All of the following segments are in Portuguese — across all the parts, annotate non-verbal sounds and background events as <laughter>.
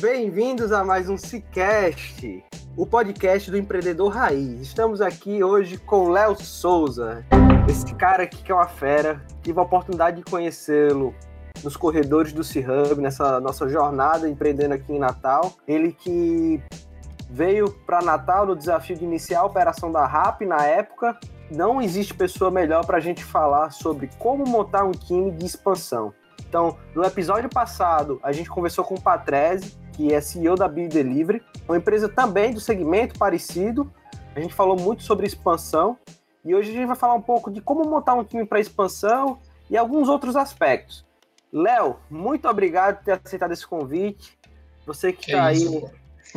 Bem-vindos a mais um Cicast, o podcast do empreendedor raiz. Estamos aqui hoje com Léo Souza, esse cara aqui que é uma fera. Tive a oportunidade de conhecê-lo nos corredores do C-Hub, nessa nossa jornada empreendendo aqui em Natal. Ele que veio para Natal no desafio de iniciar a operação da RAP na época. Não existe pessoa melhor para a gente falar sobre como montar um time de expansão. Então, no episódio passado, a gente conversou com o Patrese, que é CEO da Bio Delivery, uma empresa também do segmento parecido. A gente falou muito sobre expansão e hoje a gente vai falar um pouco de como montar um time para expansão e alguns outros aspectos. Léo, muito obrigado por ter aceitado esse convite. Você que está aí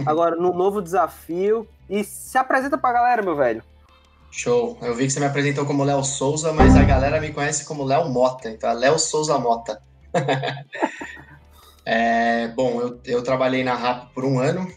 agora no novo desafio. E se apresenta para a galera, meu velho. Show. Eu vi que você me apresentou como Léo Souza, mas a galera me conhece como Léo Mota. Então é Léo Souza Mota. <laughs> é, bom, eu, eu trabalhei na RAP por um ano,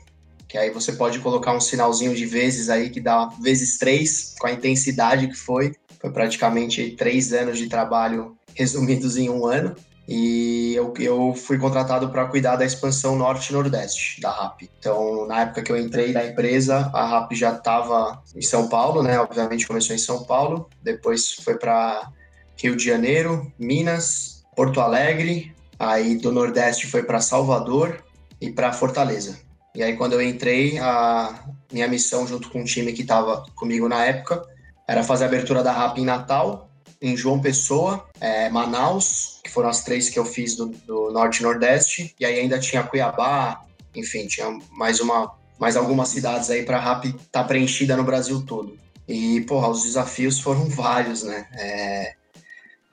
que aí você pode colocar um sinalzinho de vezes aí que dá vezes três, com a intensidade que foi. Foi praticamente três anos de trabalho <laughs> resumidos em um ano. E eu, eu fui contratado para cuidar da expansão norte-nordeste da RAP. Então, na época que eu entrei na empresa, a RAP já estava em São Paulo, né? Obviamente começou em São Paulo, depois foi para Rio de Janeiro, Minas, Porto Alegre, aí do Nordeste foi para Salvador e para Fortaleza. E aí quando eu entrei, a minha missão junto com o time que estava comigo na época era fazer a abertura da RAP em Natal, em João Pessoa, é, Manaus, que foram as três que eu fiz do, do Norte e Nordeste, e aí ainda tinha Cuiabá, enfim, tinha mais uma mais algumas cidades aí para a RAP estar tá preenchida no Brasil todo. E, porra, os desafios foram <laughs> vários, né? É,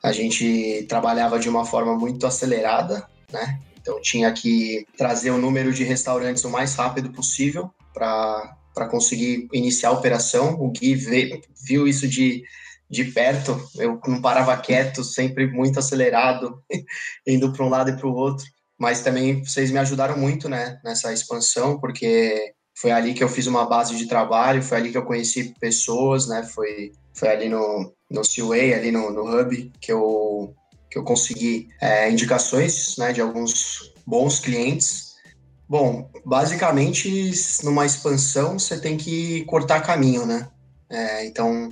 a gente trabalhava de uma forma muito acelerada, né? Então tinha que trazer o número de restaurantes o mais rápido possível para conseguir iniciar a operação. O Gui viu isso de, de perto, eu não parava quieto, sempre muito acelerado, <laughs> indo para um lado e para o outro. Mas também vocês me ajudaram muito né, nessa expansão, porque foi ali que eu fiz uma base de trabalho, foi ali que eu conheci pessoas, né? Foi, foi ali no, no Seaway, ali no, no Hub, que eu, que eu consegui é, indicações né, de alguns bons clientes. Bom, basicamente, numa expansão, você tem que cortar caminho, né? É, então,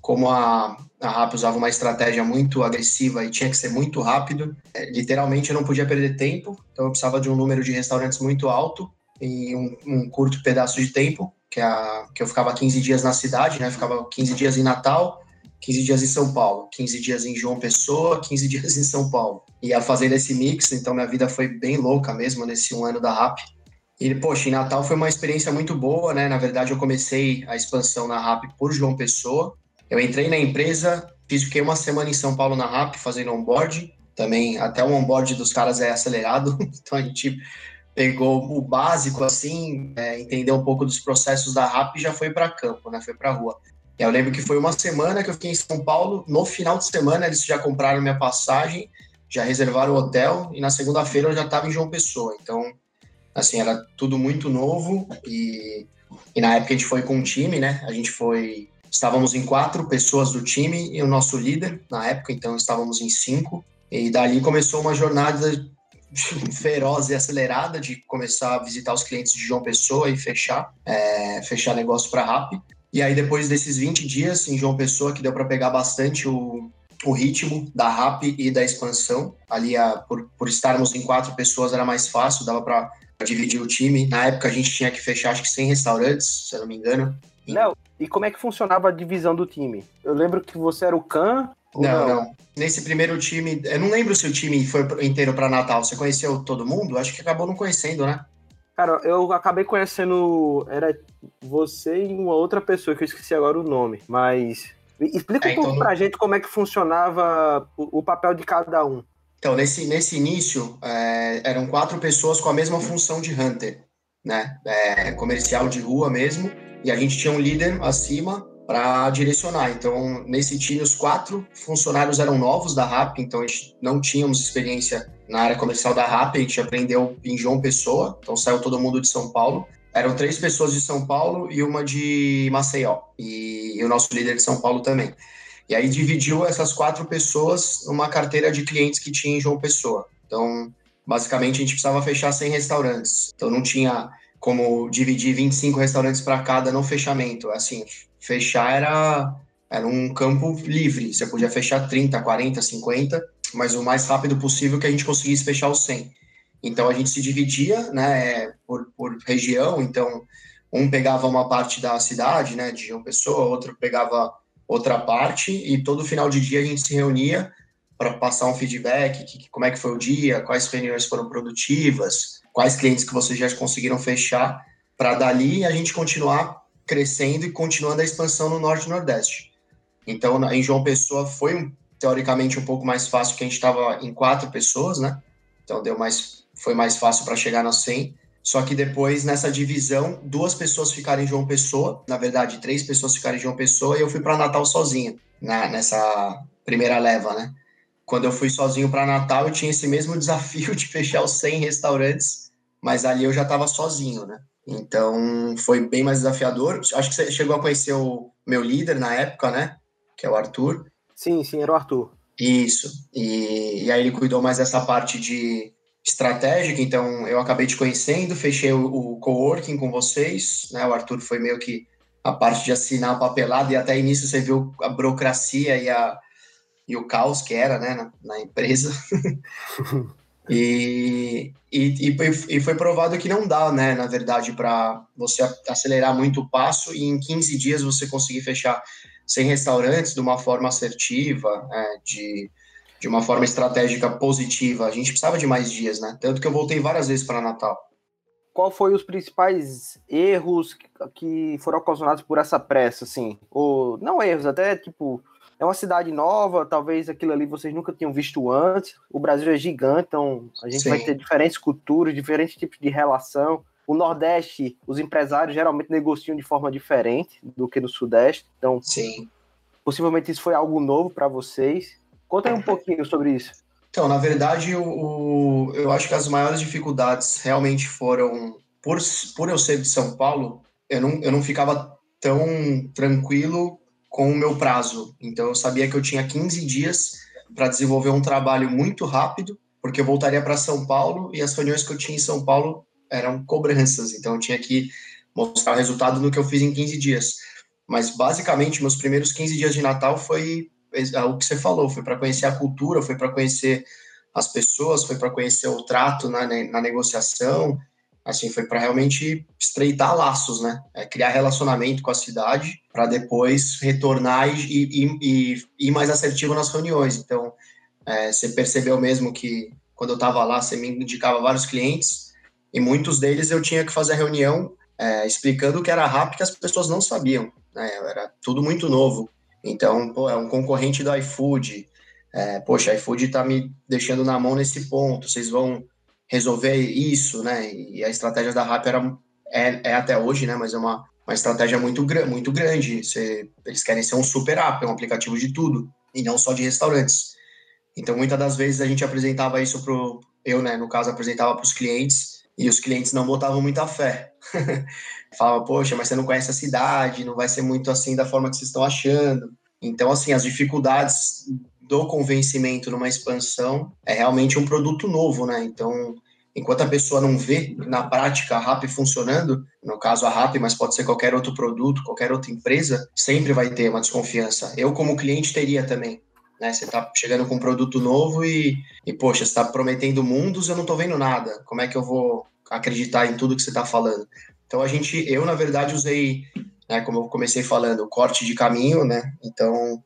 como a, a RAP usava uma estratégia muito agressiva e tinha que ser muito rápido, é, literalmente eu não podia perder tempo, então eu precisava de um número de restaurantes muito alto em um, um, curto pedaço de tempo, que, a, que eu ficava 15 dias na cidade, né? Ficava 15 dias em Natal, 15 dias em São Paulo, 15 dias em João Pessoa, <laughs> 15 dias em São Paulo. E ia fazendo esse mix, então minha vida foi bem louca mesmo nesse um ano da RAP. E, poxa, em Natal foi uma experiência muito boa, né? Na verdade, eu comecei a expansão na RAP por João Pessoa. Eu entrei na empresa, fiz fiquei uma semana em São Paulo na RAP fazendo onboard. Também, até o onboard dos caras é acelerado, <laughs> então a gente pegou o básico, assim, é, entendeu um pouco dos processos da RAP e já foi para campo, né? Foi para rua. Eu lembro que foi uma semana que eu fiquei em São Paulo. No final de semana, eles já compraram minha passagem, já reservaram o hotel, e na segunda-feira eu já estava em João Pessoa. Então, assim, era tudo muito novo. E, e na época a gente foi com um time, né? A gente foi. Estávamos em quatro pessoas do time e o nosso líder, na época, então estávamos em cinco. E dali começou uma jornada <laughs> feroz e acelerada de começar a visitar os clientes de João Pessoa e fechar, é, fechar negócio para RAP. E aí, depois desses 20 dias em João Pessoa, que deu para pegar bastante o, o ritmo da RAP e da expansão. Ali, a, por, por estarmos em quatro pessoas, era mais fácil, dava para dividir o time. Na época, a gente tinha que fechar, acho que 100 restaurantes, se eu não me engano. Léo, e como é que funcionava a divisão do time? Eu lembro que você era o Khan. Não, não, não, Nesse primeiro time, eu não lembro se o time foi inteiro para Natal. Você conheceu todo mundo? Acho que acabou não conhecendo, né? Cara, eu acabei conhecendo. Era você e uma outra pessoa que eu esqueci agora o nome. Mas Explica é, um pouco então, pra gente como é que funcionava o, o, papel de cada um. Então, nesse, nesse início, é, eram quatro pessoas com a mesma função de hunter, né? É, comercial de rua mesmo, e a gente tinha um líder acima para direcionar. Então, nesse time, os quatro funcionários eram novos da RAP, então a gente não tínhamos experiência na área comercial da RAP, a gente aprendeu em João Pessoa, então saiu todo mundo de São Paulo. Eram três pessoas de São Paulo e uma de Maceió, e, e o nosso líder de São Paulo também. E aí dividiu essas quatro pessoas numa carteira de clientes que tinha em João Pessoa. Então, basicamente, a gente precisava fechar 100 restaurantes. Então, não tinha como dividir 25 restaurantes para cada no fechamento. Assim, fechar era, era um campo livre. Você podia fechar 30, 40, 50, mas o mais rápido possível que a gente conseguisse fechar os 100. Então a gente se dividia, né, por, por região. Então um pegava uma parte da cidade, né, de uma pessoa, outro pegava outra parte e todo final de dia a gente se reunia para passar um feedback, que, como é que foi o dia, quais reuniões foram produtivas, quais clientes que vocês já conseguiram fechar, para dali a gente continuar crescendo e continuando a expansão no Norte e Nordeste. Então, em João Pessoa foi teoricamente um pouco mais fácil, que a gente estava em quatro pessoas, né? Então deu mais foi mais fácil para chegar na 100. Só que depois, nessa divisão, duas pessoas ficaram em João Pessoa, na verdade, três pessoas ficaram em João Pessoa, e eu fui para Natal sozinho, né, nessa primeira leva, né? Quando eu fui sozinho para Natal, eu tinha esse mesmo <laughs> desafio de fechar os 100 restaurantes, mas ali eu já estava sozinho, né? Então, foi bem mais desafiador. Acho que você chegou a conhecer o meu líder na época, né? Que é o Arthur. Sim, sim, era o Arthur. Isso. E, e aí ele cuidou mais dessa parte de estratégica, então eu acabei te conhecendo, fechei o, o coworking com vocês, né? O Arthur foi meio que a parte de assinar a papelada e até início você viu a burocracia e, a, e o caos que era, né, na, na empresa. <laughs> e, e, e, foi provado que não dá, né, na verdade, para você acelerar muito o passo e em 15 dias você conseguir fechar 100 restaurantes de uma forma assertiva, é, de de uma forma estratégica positiva. A gente precisava de mais dias, né? Tanto que eu voltei várias vezes para Natal. Qual foi os principais erros que foram ocasionados por essa pressa, assim? Ou não erros, até tipo é uma cidade nova, talvez aquilo ali vocês nunca tinham visto antes. O Brasil é gigante, então a gente Sim. vai ter diferentes culturas, diferentes tipos de relação. O Nordeste, os empresários geralmente negociam de forma diferente do que no Sudeste. Então, Sim. possivelmente isso foi algo novo para vocês. Conta aí um pouquinho sobre isso. Então, na verdade, o, o, eu acho que as maiores dificuldades realmente foram, por, por eu ser de São Paulo, eu não, eu não ficava tão tranquilo com o meu prazo. Então, eu sabia que eu tinha 15 dias para desenvolver um trabalho muito rápido, porque eu voltaria para São Paulo e as reuniões que eu tinha em São Paulo eram cobranças. Então, eu tinha que mostrar o resultado do que eu fiz em 15 dias. Mas, basicamente, meus primeiros 15 dias de Natal foi é o que você falou, foi para conhecer a cultura, foi para conhecer as pessoas, foi para conhecer o trato na, na negociação, assim, foi para realmente estreitar laços, né? É, criar relacionamento com a cidade para depois retornar e, e, e, ir mais assertivo nas reuniões. Então, é, você percebeu mesmo que quando eu estava lá, você me indicava vários clientes e muitos deles eu tinha que fazer a reunião é, explicando que era rápido que as pessoas não sabiam, né? Era tudo muito novo. Então, pô, é um concorrente do iFood. É, poxa, iFood está me deixando na mão nesse ponto. Vocês vão resolver isso, né? E a estratégia da Rappi era, é, é até hoje, né? Mas é uma, uma estratégia muito, muito grande. Você, eles querem ser um super app, um aplicativo de tudo, e não só de restaurantes. Então, muitas das vezes a gente apresentava isso para eu, né, no caso, apresentava para os clientes e os clientes não botavam muita fé. <laughs> Falava, poxa, mas você não conhece a cidade, não vai ser muito assim da forma que vocês estão achando. Então, assim, as dificuldades do convencimento numa expansão é realmente um produto novo, né? Então, enquanto a pessoa não vê na prática a RAP funcionando, no caso a RAP, mas pode ser qualquer outro produto, qualquer outra empresa, sempre vai ter uma desconfiança. Eu, como cliente, teria também. Né? Você está chegando com um produto novo e, e poxa, você está prometendo mundos, eu não estou vendo nada. Como é que eu vou acreditar em tudo que você está falando? Então a gente, eu na verdade usei, né, como eu comecei falando, corte de caminho, né? Então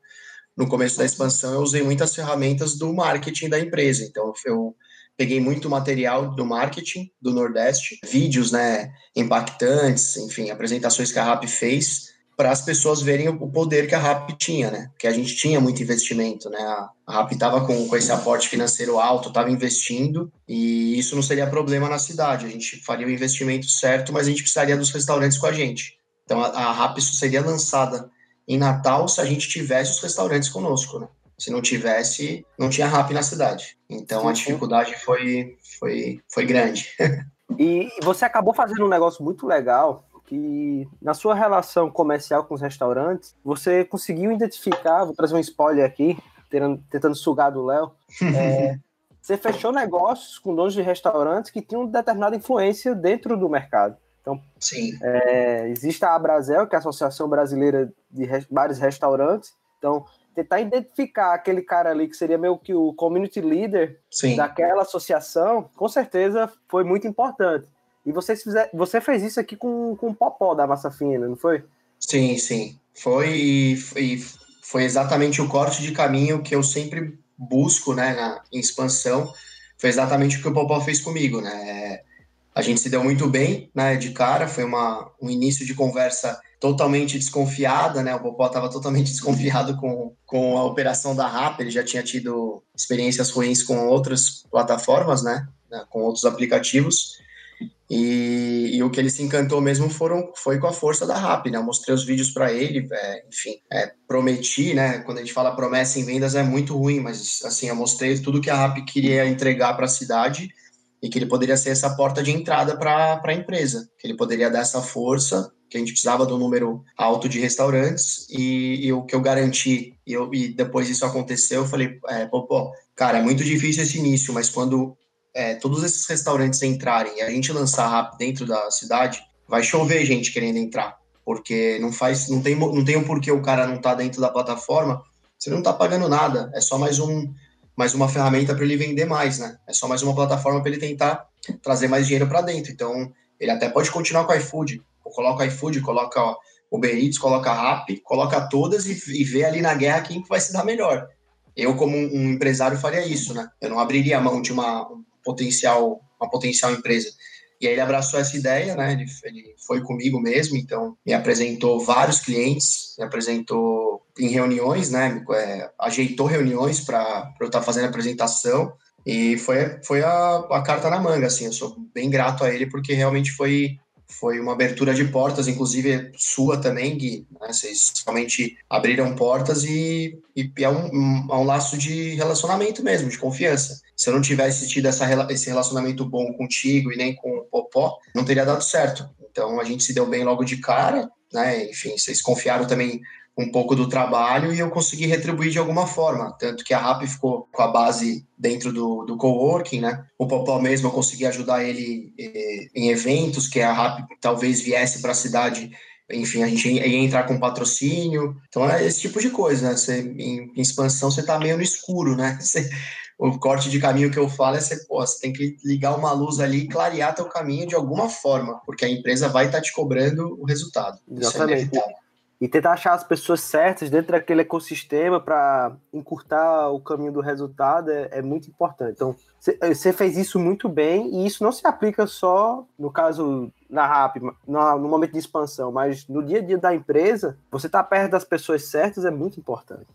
no começo da expansão eu usei muitas ferramentas do marketing da empresa. Então eu peguei muito material do marketing do Nordeste, vídeos, né, impactantes, enfim, apresentações que a RAP fez para as pessoas verem o poder que a RAP tinha, né? Porque a gente tinha muito investimento, né? A RAP estava com, com esse aporte financeiro alto, estava investindo, e isso não seria problema na cidade. A gente faria o investimento certo, mas a gente precisaria dos restaurantes com a gente. Então a, a RAP seria lançada em Natal se a gente tivesse os restaurantes conosco, né? Se não tivesse, não tinha RAP na cidade. Então sim, a dificuldade foi, foi, foi grande. <laughs> e você acabou fazendo um negócio muito legal, que na sua relação comercial com os restaurantes, você conseguiu identificar, vou trazer um spoiler aqui, tentando, tentando sugar do Léo, <laughs> é, você fechou negócios com donos de restaurantes que tinham determinada influência dentro do mercado. Então. É, existe a Abrazel, que é a Associação Brasileira de Bares e Restaurantes. Então, tentar identificar aquele cara ali que seria meio que o community leader Sim. daquela associação, com certeza foi muito importante. E você, fizer, você fez isso aqui com, com o Popó da Massa Fina, não foi? Sim, sim. Foi e, e foi exatamente o corte de caminho que eu sempre busco, né, na em expansão. Foi exatamente o que o Popó fez comigo, né? A gente se deu muito bem, né, de cara, foi uma, um início de conversa totalmente desconfiada, né, o Popó estava totalmente <laughs> desconfiado com, com a operação da RAP, ele já tinha tido experiências ruins com outras plataformas, né, né com outros aplicativos, e, e, o que ele se encantou mesmo foram, foi com a força da RAP, né? Eu mostrei os vídeos para ele, é, enfim, é, prometi, né? Quando a gente fala promessa em vendas é muito ruim, mas assim, eu mostrei tudo que a RAP queria entregar para a cidade e que ele poderia ser essa porta de entrada para a empresa, que ele poderia dar essa força, que a gente precisava do número alto de restaurantes, e, e o que eu garanti, e, eu, e depois isso aconteceu, eu falei, é, pô, cara, é muito difícil esse início, mas quando é, todos esses restaurantes entrarem e a gente lançar rápido dentro da cidade, vai chover gente querendo entrar, porque não faz, não tem, não tem um porquê o cara não tá dentro da plataforma, você não tá pagando nada, é só mais um mais uma ferramenta para ele vender mais, né? É só mais uma plataforma para ele tentar trazer mais dinheiro para dentro. Então, ele até pode continuar com o iFood. Coloca o iFood, coloca o Uber Eats, coloca a Rappi, coloca todas e, e vê ali na guerra quem vai se dar melhor. Eu, como um, um empresário, faria isso, né? Eu não abriria a mão de uma um potencial, uma potencial empresa. E aí ele abraçou essa ideia, né? Ele, ele foi comigo mesmo, então me apresentou vários clientes, me apresentou em reuniões, né? É, ajeitou reuniões para eu estar tá fazendo a apresentação e foi, foi a, a carta na manga, assim. Eu sou bem grato a ele porque realmente foi foi uma abertura de portas, inclusive sua também, Gui. Né? Vocês realmente abriram portas e, e é um, um, é um, laço de relacionamento mesmo, de confiança. Se eu não tivesse tido essa, esse relacionamento bom contigo e nem com o Popó, não teria dado certo. Então a gente se deu bem logo de cara, né? Enfim, vocês confiaram também um pouco do trabalho e eu consegui retribuir de alguma forma. Tanto que a RAP ficou com a base dentro do, do coworking, né? O Popó mesmo eu consegui ajudar ele eh, em eventos, que a RAP talvez viesse para a cidade. Enfim, a gente ia entrar com patrocínio. Então é esse tipo de coisa, né? Você, em, expansão você tá meio no escuro, né? <laughs> Você, o corte de caminho que eu falo é você, pô, você tem que ligar uma luz ali e clarear teu caminho de alguma forma, porque a empresa vai estar tá te cobrando o resultado. Exatamente. Isso é e tentar achar as pessoas certas dentro daquele ecossistema para encurtar o caminho do resultado é, é muito importante. Então, você fez isso muito bem e isso não se aplica só, no caso, na RAP, no, no momento de expansão, mas no dia a dia da empresa, você estar tá perto das pessoas certas é muito importante.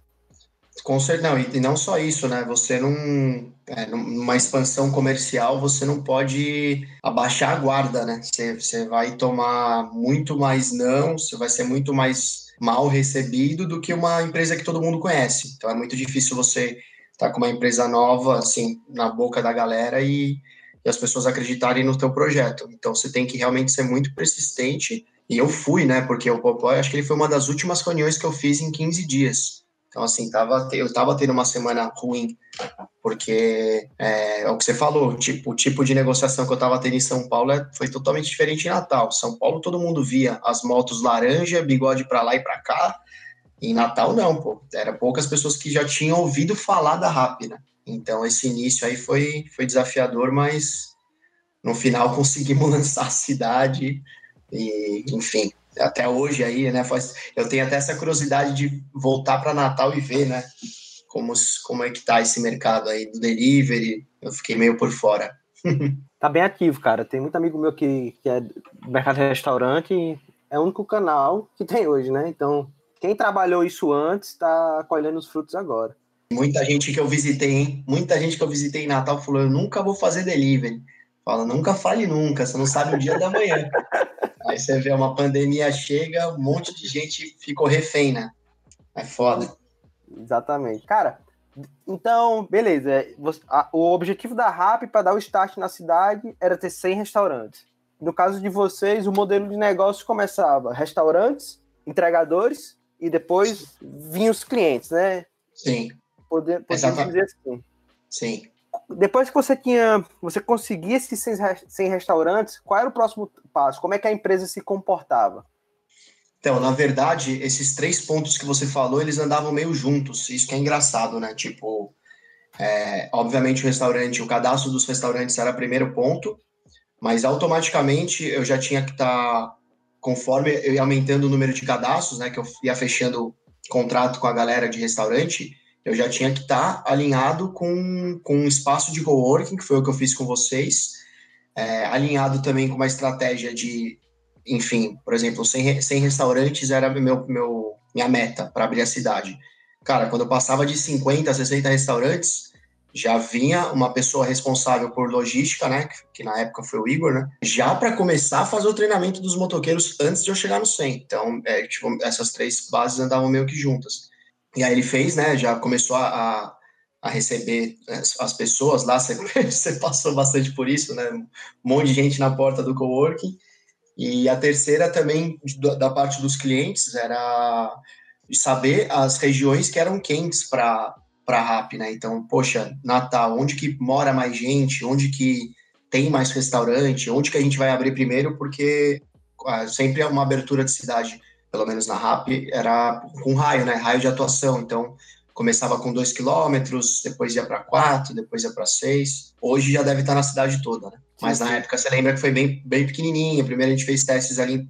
Com certeza, não, e não só isso, né? Você não. É, numa expansão comercial, você não pode abaixar a guarda, né? Você, você vai tomar muito mais não, você vai ser muito mais mal recebido do que uma empresa que todo mundo conhece. Então é muito difícil você estar tá com uma empresa nova, assim, na boca da galera e, e as pessoas acreditarem no teu projeto. Então você tem que realmente ser muito persistente. E eu fui, né? Porque o Popó, acho que ele foi uma das últimas reuniões que eu fiz em 15 dias Então, assim, tava, eu tava tendo uma semana ruim, porque é, é o que você falou, tipo, o tipo de negociação que eu tava tendo em São Paulo é, foi totalmente diferente em Natal. São Paulo todo mundo via as motos laranja, bigode para lá e para cá. Em Natal, não, pô. Era poucas pessoas que já tinham ouvido falar da RAP, né? Então, esse início aí foi, foi desafiador, mas no final <laughs> conseguimos lançar a cidade e, enfim, até hoje aí, né? Faz, eu tenho até essa curiosidade de voltar para Natal e ver, né? Como, como é que tá esse mercado aí do delivery. Eu fiquei meio por fora. <laughs> tá bem ativo, cara. Tem muito amigo meu que, que é do mercado de restaurante é o único canal que tem hoje, né? Então, quem trabalhou isso antes está colhendo os frutos agora. Muita gente que eu visitei, hein? Muita gente que eu visitei em Natal falou: eu nunca vou fazer delivery. Fala, nunca fale nunca, você não sabe o dia da manhã. Aí você vê uma pandemia chega, um monte de gente ficou refém, né? É foda. Exatamente. Cara, então, beleza. O objetivo da RAP para dar o start na cidade era ter 100 restaurantes. No caso de vocês, o modelo de negócio começava restaurantes, entregadores e depois vinham os clientes, né? Sim. Poder, podemos dizer assim. Sim depois que você tinha, você conseguia esses 100 restaurantes, qual era o próximo passo? Como é que a empresa se comportava? Então, na verdade, esses três pontos que você falou, eles andavam meio juntos. Isso que é engraçado, né? Tipo, é, obviamente o restaurante, o cadastro dos restaurantes era o primeiro ponto, mas automaticamente eu já tinha que estar, tá, conforme eu ia aumentando o número de cadastros, né? Que eu ia fechando contrato com a galera de restaurante, eu já tinha que estar tá alinhado com, com um espaço de coworking, que foi o que eu fiz com vocês, é, alinhado também com uma estratégia de, enfim, por exemplo, 100, 100 restaurantes era meu, meu, minha meta para abrir a cidade. Cara, quando eu passava de 50 a 60 restaurantes, já vinha uma pessoa responsável por logística, né, que, que na época foi o Igor, né, já para começar a fazer o treinamento dos motoqueiros antes de eu chegar no 100. Então, é, tipo, essas três bases andavam meio que juntas. E aí ele fez, né? Já começou a, a receber as pessoas lá. <laughs> Você, você, passou bastante por isso, né? Um monte de gente na porta do coworking. E a terceira também da parte dos clientes era saber as regiões que eram quentes para para RAP, né? Então, poxa, Natal, onde que mora mais gente, onde que tem mais restaurante, onde que a gente vai abrir primeiro, porque ah, sempre é uma abertura de cidade pelo menos na RAP, era com raio, né? Raio de atuação. Então, começava com 2 quilômetros, depois ia para 4, depois ia para 6. Hoje já deve estar na cidade toda, né? Mas na época você lembra que foi bem, bem pequenininha. Primeiro a gente fez testes ali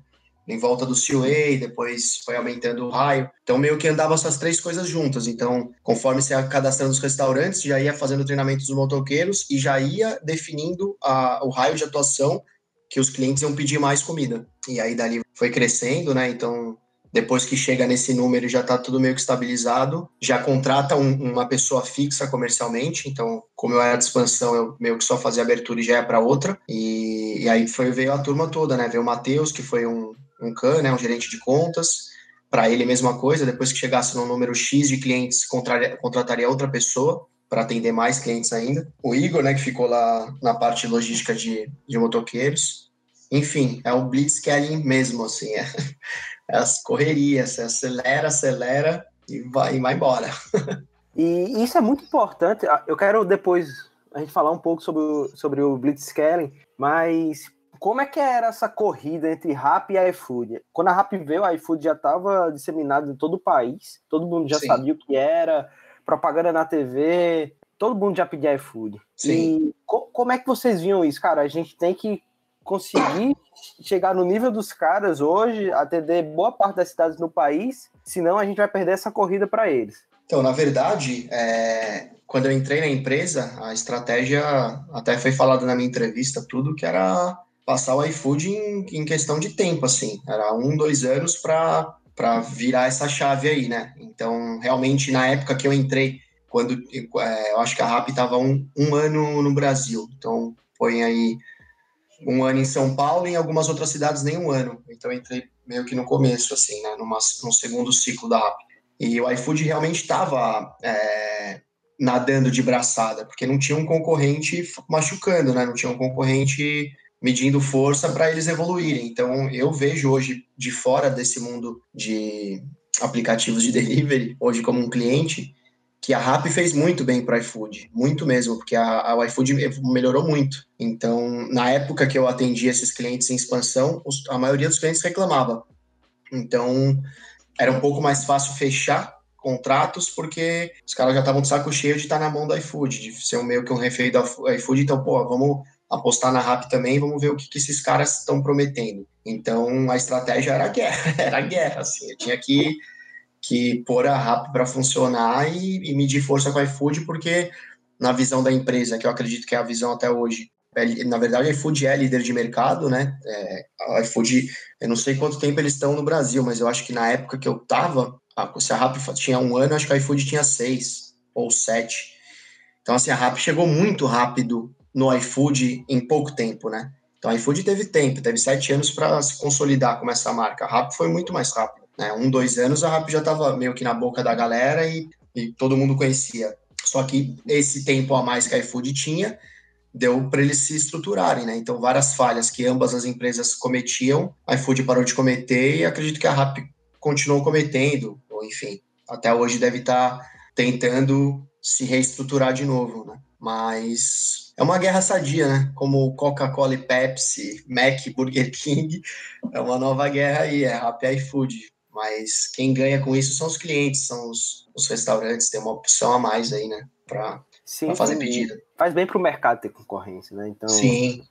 em volta do CUA, depois foi aumentando o raio. Então, meio que andava essas três coisas juntas. Então, conforme você ia cadastrando os restaurantes, já ia fazendo treinamento dos motoqueiros e já ia definindo a, o raio de atuação que os clientes iam pedir mais comida. E aí dali foi crescendo, né? Então, depois que chega nesse número já está tudo meio que estabilizado, já contrata um, uma pessoa fixa comercialmente, então como eu era de expansão, eu meio que só fazia abertura e já ia para outra, e, e, aí foi, veio a turma toda, né, veio o Matheus, que foi um, um CAN, né, um gerente de contas, para ele mesma coisa, depois que chegasse no número X de clientes, contrataria outra pessoa, para atender mais clientes ainda. O Igor, né, que ficou lá na parte logística de, de motoqueiros. Enfim, é o blitzscaling mesmo, assim, é, é as correrias, você acelera, acelera e vai, e vai embora. E isso é muito importante. Ah, eu quero depois a gente falar um pouco sobre o, sobre o blitzscaling, mas como é que era essa corrida entre Rap e iFood? Quando a Rap veio, a iFood já estava disseminado em todo o país, todo mundo já Sim. sabia o que era, propaganda na TV, todo mundo já pedia iFood. Sim. E co como é que vocês viam isso, cara? A gente tem que conseguir chegar no nível dos caras hoje, atender boa parte das cidades no país, senão a gente vai perder essa corrida para eles. Então, na verdade, é, quando eu entrei na empresa, a estratégia até foi falada na minha entrevista, tudo que era passar o iFood em, em questão de tempo, assim, era um, dois anos para para virar essa chave aí, né? Então, realmente, na época que eu entrei, quando é, eu acho que a RAP estava um, um ano no Brasil, então põe aí um ano em São Paulo e em algumas outras cidades nem um ano. Então, entrei meio que no começo, assim, né? Numa, no segundo ciclo da RAP. E o iFood realmente estava é, nadando de braçada, porque não tinha um concorrente machucando, né? Não tinha um concorrente medindo força para eles evoluírem. Então, eu vejo hoje, de fora desse mundo de, aplicativos de <laughs> delivery, hoje como um cliente, que a Rappi fez muito bem para iFood, muito mesmo, porque a, a, iFood melhorou muito. Então, na época que eu atendi esses clientes em expansão, os, a maioria dos clientes reclamava. Então, era um pouco mais fácil fechar contratos, porque os caras já estavam de saco cheio de estar na mão do iFood, de ser um meio que um refém do iFood. Então, pô, vamos apostar na Rappi também, vamos ver o que, que esses caras estão prometendo. Então, a estratégia era guerra, <laughs> era guerra, assim. Eu tinha que que pôr a RAP para funcionar e, e, medir força com a iFood, porque na visão da empresa, que eu acredito que é a visão até hoje, é, na verdade a iFood é líder de mercado, né? É, a iFood, eu não sei quanto tempo eles estão no Brasil, mas eu acho que na época que eu tava, se a RAP tinha um ano, acho que a iFood tinha seis ou sete. Então, assim, a RAP chegou muito rápido no iFood em pouco tempo, né? Então, a iFood teve tempo, teve sete anos para se consolidar como essa marca. A RAP foi muito mais rápido. Né? Um, dois anos a Rap já estava meio que na boca da galera e, e todo mundo conhecia. Só que esse tempo a mais que a iFood tinha deu para eles se estruturarem, né? Então, várias falhas que ambas as empresas cometiam, a iFood parou de cometer e acredito que a Rap continuou cometendo, ou enfim, até hoje deve estar tá tentando se reestruturar de novo, né? Mas é uma guerra sadia, né? Como Coca-Cola e Pepsi, Mac, Burger King, é uma nova guerra aí, é Rap e iFood. Mas quem ganha com isso são os clientes, são os, os restaurantes, tem uma opção a mais aí, né? Para fazer pedido. Faz bem para o mercado ter concorrência, né? Então, Sim.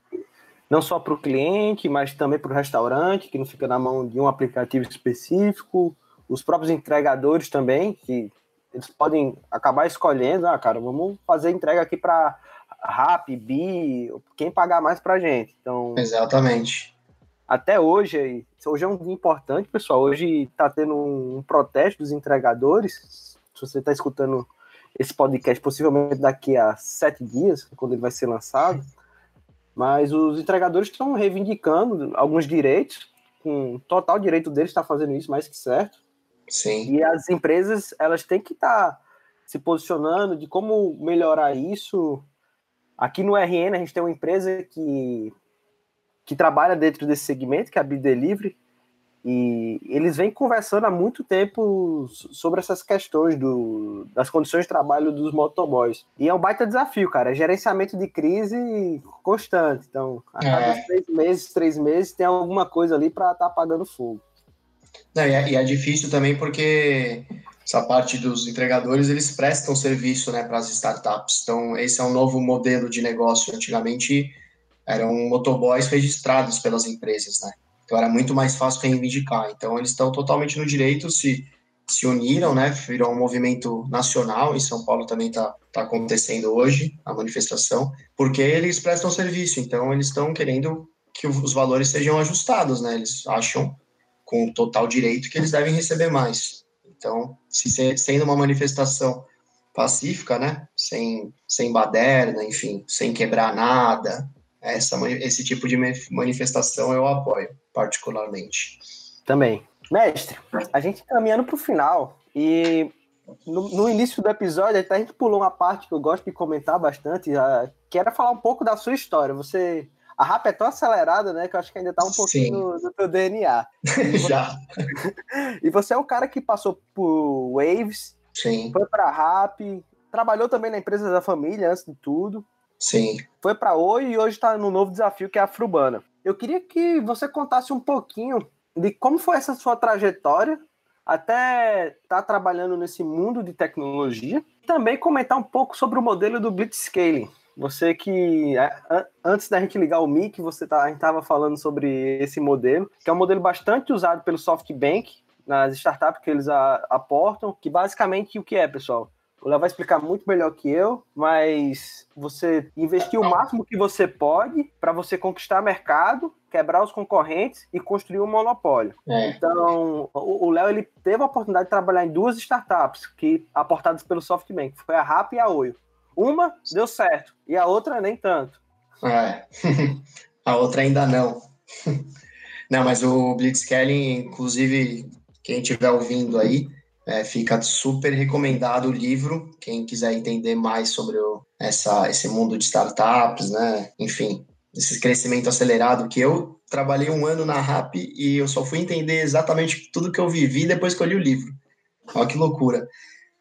Não só para o cliente, mas também para o restaurante, que não fica na mão de um aplicativo específico. Os próprios entregadores também, que eles podem acabar escolhendo, ah, cara, vamos fazer entrega aqui para Rap, Bi, quem pagar mais para gente. Então, Exatamente até hoje, hoje é um dia importante, pessoal. Hoje está tendo um protesto dos entregadores. Se você está escutando esse podcast, possivelmente daqui a sete dias, quando ele vai ser lançado. Mas os entregadores estão reivindicando alguns direitos, com total direito deles estar fazendo isso, mais que certo. Sim. E as empresas, elas têm que estar tá se posicionando de como melhorar isso. Aqui no RN, a gente tem uma empresa que que trabalha dentro desse segmento, que é a Bidelivery, e eles vêm conversando há muito tempo sobre essas questões do, das condições de trabalho dos motoboys. E é um baita desafio, cara. É gerenciamento de crise constante. Então, a cada é. três meses, três meses, tem alguma coisa ali para estar tá apagando fogo. Não, e, é, e, é, difícil também porque essa parte dos entregadores, eles prestam serviço né, para as startups. Então, esse é um novo modelo de negócio. Antigamente, eram motoboys registrados pelas empresas, né? Então era muito mais fácil reivindicar. Então eles estão totalmente no direito, se, se uniram, né? Virou um movimento nacional, em São Paulo também está tá acontecendo hoje a manifestação, porque eles prestam serviço, então eles estão querendo que os valores sejam ajustados, né? Eles acham com total direito que eles devem receber mais. Então, se sendo uma manifestação pacífica, né? Sem, sem baderna, enfim, sem quebrar nada, essa, esse tipo de manifestação eu apoio, particularmente. Também. Mestre, a gente caminhando para o final e no, no, início do episódio a gente pulou uma parte que eu gosto de comentar bastante, que era falar um pouco da sua história. Você a rap é tão acelerada, né, que eu acho que ainda está um pouquinho no, no teu DNA. <laughs> Já. <laughs> e você é um cara que passou por Waves, Sim. foi para rap, trabalhou também na empresa da família antes de tudo. Sim. Foi para Oi e hoje está no novo desafio que é a Frubana. Eu queria que você contasse um pouquinho de como foi essa sua trajetória até estar tá trabalhando nesse mundo de tecnologia. Também comentar um pouco sobre o modelo do Blitzscaling. Você que, é, antes da gente ligar o mic, você tá, a gente estava falando sobre esse modelo, que é um modelo bastante usado pelo SoftBank nas startups que eles aportam, que basicamente o que é, pessoal? O Léo vai explicar muito melhor que eu, mas você investir o máximo que você pode para você conquistar mercado, quebrar os concorrentes e construir um monopólio. É. Então, o Léo ele teve a oportunidade de trabalhar em duas startups que aportadas pelo SoftBank, foi a RAP e a Oio. Uma deu certo e a outra nem tanto. É. <laughs> a outra ainda não. <laughs> não, mas o Blitzscaling, inclusive, quem estiver ouvindo aí, é, fica super recomendado o livro, quem quiser entender mais sobre o, essa, esse mundo de startups, né? Enfim, esse crescimento acelerado, que eu trabalhei um ano na RAP e eu só fui entender exatamente tudo que eu vivi depois que eu li o livro. Olha que loucura.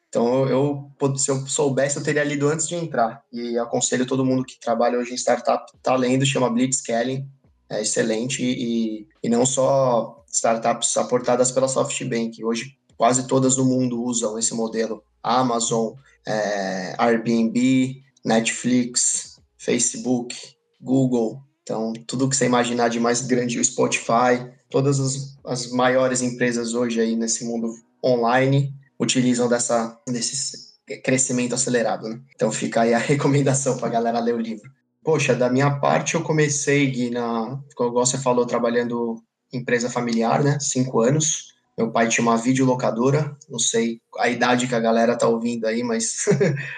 Então, eu, se eu soubesse, eu teria lido antes de entrar. E aconselho todo mundo que trabalha hoje em startup, tá lendo, chama Blitzscaling, é excelente. E, e não só startups aportadas pela SoftBank, hoje quase todas no mundo usam esse modelo. Amazon, é, Airbnb, Netflix, Facebook, Google. Então, tudo que você imaginar de mais grande, o Spotify, todas as, as maiores empresas hoje aí nesse mundo online utilizam dessa, desse crescimento acelerado. Né? Então fica aí a <laughs> recomendação para a galera ler o livro. Poxa, da minha parte eu comecei, Gui, na, como você falou, trabalhando em empresa familiar, né? Cinco anos. Meu pai tinha uma videolocadora, não sei a idade que a galera tá ouvindo aí, mas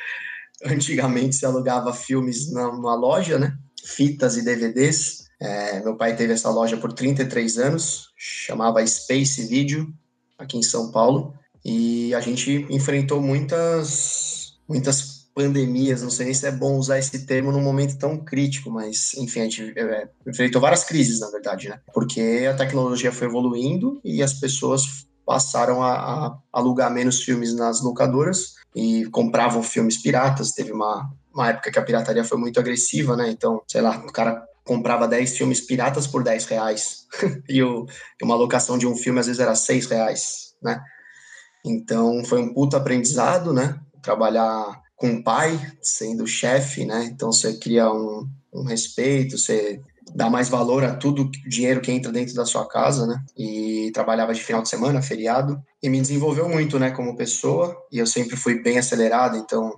<laughs> antigamente se alugava filmes numa loja, né? Fitas e DVDs. É, meu pai teve essa loja por 33 anos, chamava Space Video, aqui em São Paulo. E a gente enfrentou muitas, muitas pandemias, não sei nem se é bom usar esse termo num momento tão crítico, mas enfim, a gente é, enfrentou várias crises, na verdade, né? Porque a tecnologia foi evoluindo e as pessoas passaram a, a alugar menos filmes nas locadoras e compravam filmes piratas. Teve uma, uma época que a pirataria foi muito agressiva, né? Então, sei lá, o cara comprava 10 filmes piratas por 10 reais <laughs> e, o, e uma locação de um filme às vezes era 6 reais, né? Então foi um puto aprendizado, né? Trabalhar com o pai, sendo chefe, né? Então você cria um, um respeito, você dá mais valor a tudo o dinheiro que entra dentro da sua casa, né? E trabalhava de final de semana, feriado, e me desenvolveu muito, né, como pessoa. E eu sempre fui bem acelerado, então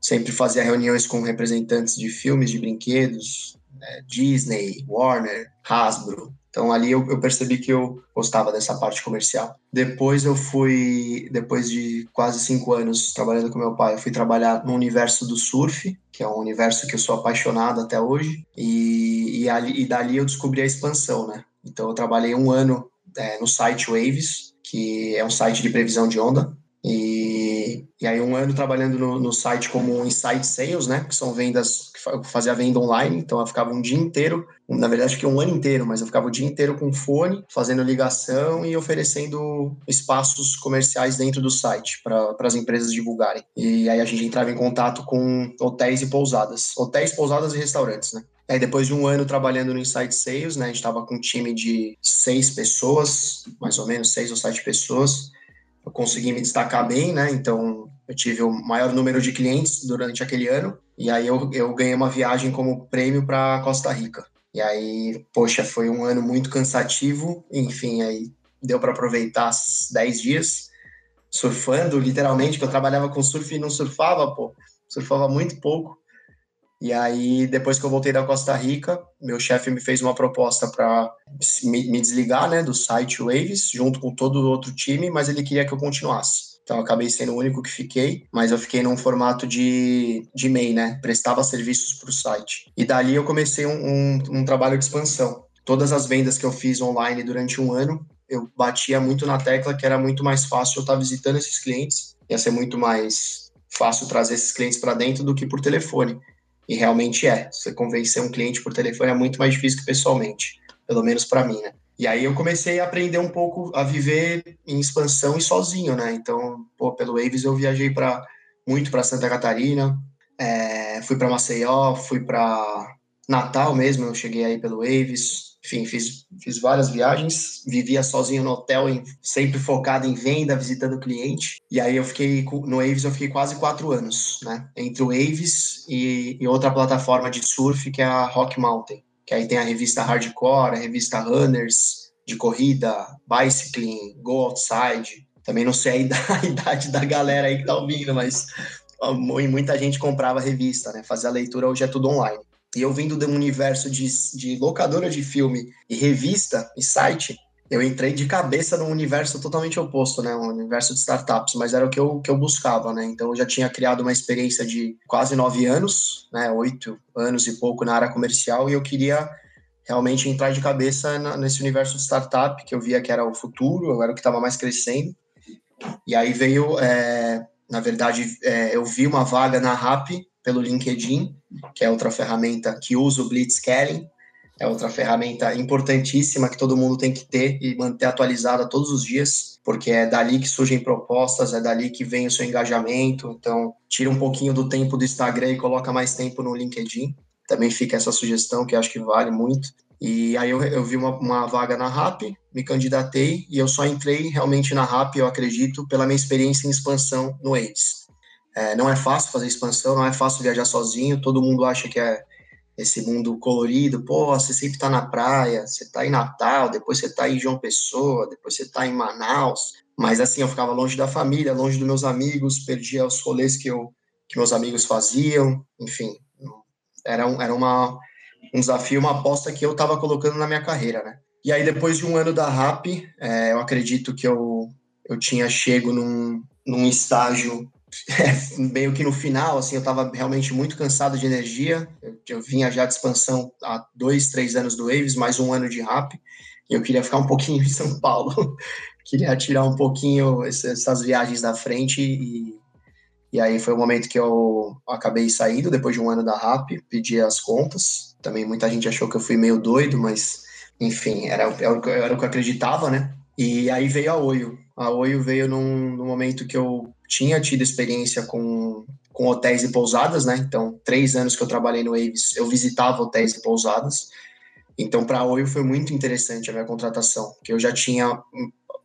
sempre fazia reuniões com representantes de filmes, de brinquedos, né? Disney, Warner, Hasbro, então ali eu, eu, percebi que eu gostava dessa parte comercial. Depois eu fui, depois de quase cinco anos trabalhando com meu pai, eu fui trabalhar no universo do surf, que é um universo que eu sou apaixonado até hoje. E, e, ali, e dali eu descobri a expansão, né? Então eu trabalhei um ano é, no site Waves, que é um site de previsão de onda. E, e aí um ano trabalhando no, no site como Insight Sales, né? Que são vendas, que fazia venda online, então eu ficava um dia inteiro, na verdade que um ano inteiro, mas eu ficava o dia inteiro com fone, fazendo ligação e oferecendo espaços comerciais dentro do site para as empresas divulgarem. E aí a gente entrava em contato com hotéis e pousadas, hotéis, pousadas e restaurantes, né? Aí depois de um ano trabalhando no Insight Sales, né, a gente estava com um time de seis pessoas, mais ou menos seis ou sete pessoas, eu consegui me destacar bem, né? Então, eu tive o maior número de clientes durante aquele ano. E aí, eu, eu ganhei uma viagem como prêmio para Costa Rica. E aí, poxa, foi um ano muito cansativo. Enfim, aí deu para aproveitar 10 dias surfando, literalmente, que eu trabalhava com surf e não surfava, pô. Surfava muito pouco. E aí, depois que eu voltei da Costa Rica, meu chefe me fez uma proposta para me, desligar né, do site Waves, junto com todo o outro time, mas ele queria que eu continuasse. Então, eu acabei sendo o único que fiquei, mas eu fiquei num formato de, de MEI, né? Prestava serviços para o site. E dali eu comecei um, um, um trabalho de expansão. Todas as vendas que eu fiz online durante um ano, eu batia muito na tecla que era muito mais fácil eu estar visitando esses clientes, ia ser muito mais fácil trazer esses clientes para dentro do que por telefone. E realmente é. Você convencer um cliente por telefone é muito mais difícil que pessoalmente, pelo menos para mim, né? E aí eu comecei a aprender um pouco a viver em expansão e sozinho, né? Então, pô, pelo Waves eu viajei para muito para Santa Catarina, é, fui para Maceió, fui para Natal mesmo, eu cheguei aí pelo Waves, enfim, fiz, fiz várias viagens, vivia sozinho no hotel, em, sempre focado em venda, visitando cliente. E aí eu fiquei no Waves, eu fiquei quase quatro anos, né? Entre o Waves e, e outra plataforma de surf que é a Rock Mountain, que aí tem a revista Hardcore, a revista Runners de corrida, Bicycling, Go Outside. Também não sei a <laughs> idade da galera aí que tá ouvindo, mas muita gente comprava revista, né? Fazer a leitura hoje é tudo online. E eu vindo de um universo de, de locadora de filme e revista e site, eu entrei de cabeça num universo totalmente oposto, né? Um universo de startups, mas era o que eu, que eu buscava, né? Então eu já tinha criado uma experiência de quase nove anos, né? Oito anos e pouco na área comercial e eu queria realmente entrar de cabeça na, nesse universo de startup que eu via que era o futuro, era o que estava mais crescendo. E aí veio, é, na verdade, é, eu vi uma vaga na RAP pelo LinkedIn, que é outra ferramenta que usa o Blitzscaling, é outra ferramenta importantíssima que todo mundo tem que ter e manter atualizada todos os dias, porque é dali que surgem propostas, é dali que vem o seu engajamento. Então, tira um pouquinho do tempo do Instagram e coloca mais tempo no LinkedIn. Também fica essa sugestão que acho que vale muito. E aí eu, eu vi uma, uma, vaga na RAP, me candidatei e eu só entrei realmente na RAP, eu acredito, pela minha experiência em expansão no AIDS. É, não é fácil fazer expansão, não é fácil viajar sozinho, todo mundo acha que é esse mundo colorido, pô, você sempre tá na praia, você tá em Natal, depois você tá em João Pessoa, depois você tá em Manaus, mas assim, eu ficava longe da família, longe dos meus amigos, perdia os rolês que, eu, que meus amigos faziam, enfim, era, um, era uma, um desafio, uma aposta que eu estava colocando na minha carreira, né? E aí, depois de um ano da RAP, é, eu acredito que eu, eu tinha chego num, num estágio meio que no final, assim, eu estava realmente muito cansado de energia. Eu, eu, vinha já de expansão há dois, três anos do Waves, mais um ano de rap, e eu queria ficar um pouquinho em São Paulo. <laughs> queria tirar um pouquinho essas viagens da frente e, e aí foi o momento que eu acabei saindo, depois de um ano da rap, pedi as contas. Também muita gente achou que eu fui meio doido, mas enfim, era, era, o que eu acreditava, né? E aí veio a Oio. A Oio veio num, num momento que eu tinha tido experiência com, com hotéis e pousadas, né? Então, três anos que eu trabalhei no Waves, eu visitava hotéis e pousadas. Então, para a Oi foi muito interessante a minha contratação, porque eu já tinha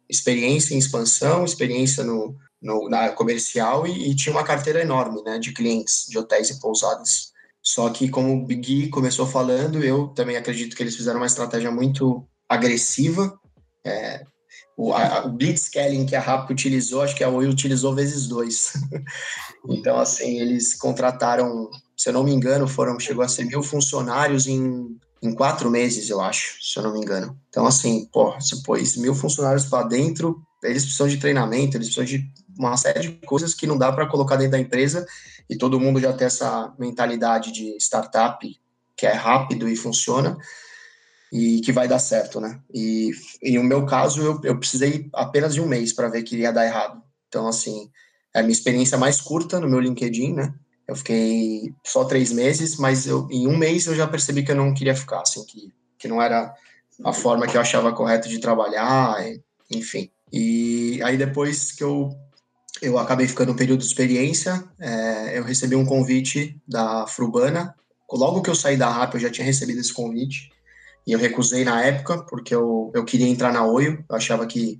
experiência em expansão, experiência no, no na comercial e, e, tinha uma carteira enorme, né, de clientes de hotéis e pousadas. Só que, como o Gui começou falando, eu também acredito que eles fizeram uma estratégia muito agressiva, é, o, a, o blitzscaling que a RAP utilizou, acho que a Oi utilizou vezes dois. <laughs> então, assim, eles contrataram, se eu não me engano, foram chegou a ser mil funcionários em, em quatro meses, eu acho, se eu não me engano. Então, assim, pô, você pôs mil funcionários para dentro, eles precisam de treinamento, eles precisam de uma série de coisas que não dá para colocar dentro da empresa e todo mundo já tem essa mentalidade de startup que é rápido e funciona e que vai dar certo, né? E, em o meu caso, eu, eu precisei apenas de um mês para ver que ia dar errado. Então, assim, é a minha experiência mais curta no meu LinkedIn, né? Eu fiquei só três meses, mas eu, em um mês eu já percebi que eu não queria ficar, assim, que, que não era a forma que eu achava correta de trabalhar, enfim. E aí depois que eu, eu acabei ficando um período de experiência, é, eu recebi um convite da Frubana. Logo que eu saí da RAP, eu já tinha recebido esse convite e eu recusei na época, porque eu, eu queria entrar na Oio, eu achava que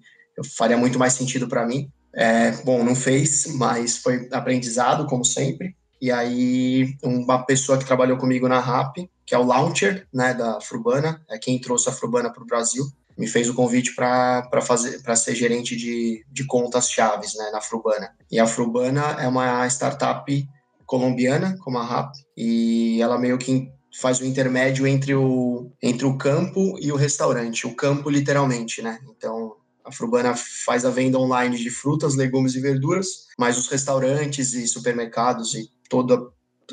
faria muito mais sentido para mim. É, bom, não fez, mas foi aprendizado, como sempre. E aí, uma pessoa que trabalhou comigo na RAP, que é o Launcher, né, da Frubana, é quem trouxe a Frubana para o Brasil, me fez o convite para fazer para ser gerente de, de contas chaves, né, na Frubana. E a Frubana é uma startup colombiana, como a RAP, e ela meio que faz o intermédio entre o, entre o campo e o restaurante. O campo, literalmente, né? Então, a Frubana faz a venda online de frutas, legumes e verduras, mas os restaurantes e supermercados e todas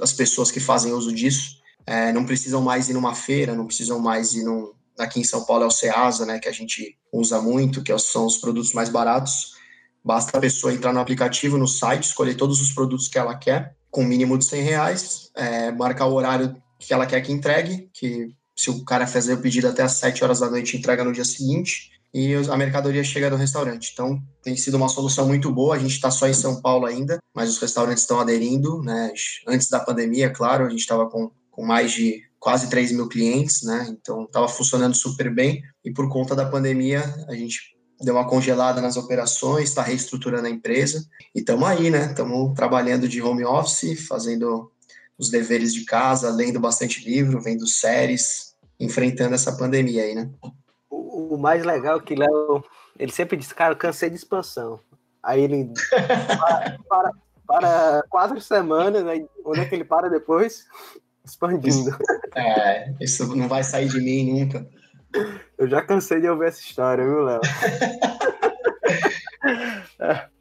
as pessoas que fazem uso disso é, não precisam mais ir numa feira, não precisam mais ir num. Aqui em São Paulo é o Ceasa, né? Que a gente usa muito, que são os produtos mais baratos. Basta a pessoa entrar no aplicativo, no site, escolher todos os produtos que ela quer, com mínimo de 100 reais, é, marcar o horário que ela quer que entregue, que se o cara fazer o pedido até às 7 horas da noite, entrega no dia seguinte, e a mercadoria chega no restaurante. Então, tem sido uma solução muito boa. A gente está só em São Paulo ainda, mas os restaurantes estão aderindo, né? Antes da pandemia, claro, a gente estava com, com mais de quase 3 mil clientes, né? Então, estava funcionando super bem. E por conta da pandemia, a gente deu uma congelada nas operações, está reestruturando a empresa. E estamos aí, né? Estamos trabalhando de home office, fazendo os deveres de casa, lendo bastante livro, vendo séries, enfrentando essa pandemia aí, né? O, o mais legal é que Léo, ele sempre diz, cara, eu cansei de expansão. Aí ele para, <laughs> para, para, quatro semanas, aí onde é que ele para depois? <laughs> Expandindo. É, isso não vai sair de mim nunca. Eu já cansei de ouvir essa história, viu, Léo? <laughs>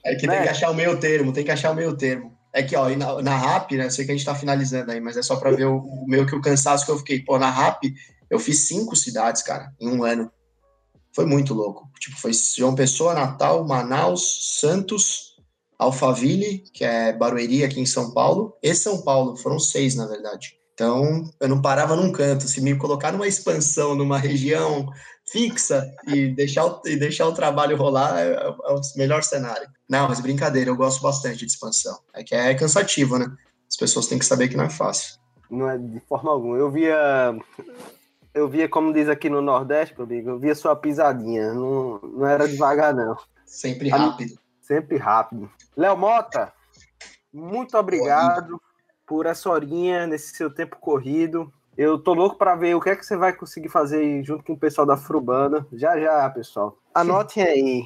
É que né? tem que achar o meio termo, tem que achar o meio termo. É que, ó, na, na RAP, né? Sei que a gente tá finalizando aí, mas é só para ver o, o meu que o cansaço que eu fiquei. Pô, na RAP, eu fiz cinco cidades, cara, em um ano. Foi muito louco. Tipo, foi João Pessoa, Natal, Manaus, Santos, Alphaville, que é Barueri aqui em São Paulo, e São Paulo. Foram seis, na verdade. Então, eu não parava num canto. Se me colocar numa expansão, numa região fixa e deixar o, e deixar o trabalho rolar, é, é, o melhor cenário. Não, mas brincadeira, eu gosto bastante de expansão. É que é cansativo, né? As pessoas têm que saber que não é fácil. Não é de forma alguma. Eu via. Eu via, como diz aqui no Nordeste, amigo, eu via sua pisadinha. Não, não era devagar, não. Sempre rápido. Sempre rápido. Léo Mota, muito obrigado por essa horinha nesse seu tempo corrido. Eu tô louco para ver o que é que você vai conseguir fazer junto com o pessoal da Frubana. Já já, pessoal. Anotem aí.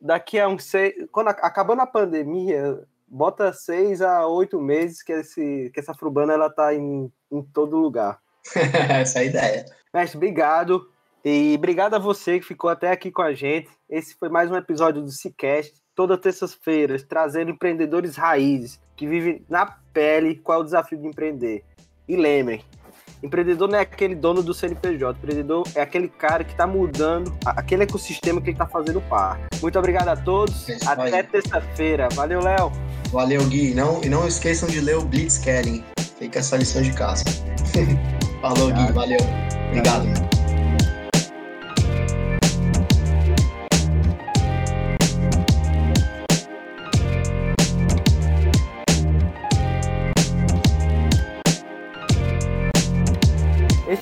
Daqui a uns seis. Quando acabando a pandemia, bota seis a oito meses que, esse, que essa Frubana ela tá em, em todo lugar. <laughs> essa é a ideia. Mestre, obrigado. E obrigado a você que ficou até aqui com a gente. Esse foi mais um episódio do Cicast, toda terça-feira, trazendo empreendedores raízes que vivem na pele qual é o desafio de empreender. E lembrem, empreendedor não é aquele dono do CNPJ, empreendedor é aquele cara que está mudando aquele ecossistema que ele está fazendo parte. Muito obrigado a todos. É Até terça-feira. Valeu, Léo. Valeu, Gui. Não, e não esqueçam de ler o Blitz Kelly. Fica essa lição de casa. <laughs> Falou, Gui. Valeu. Obrigado.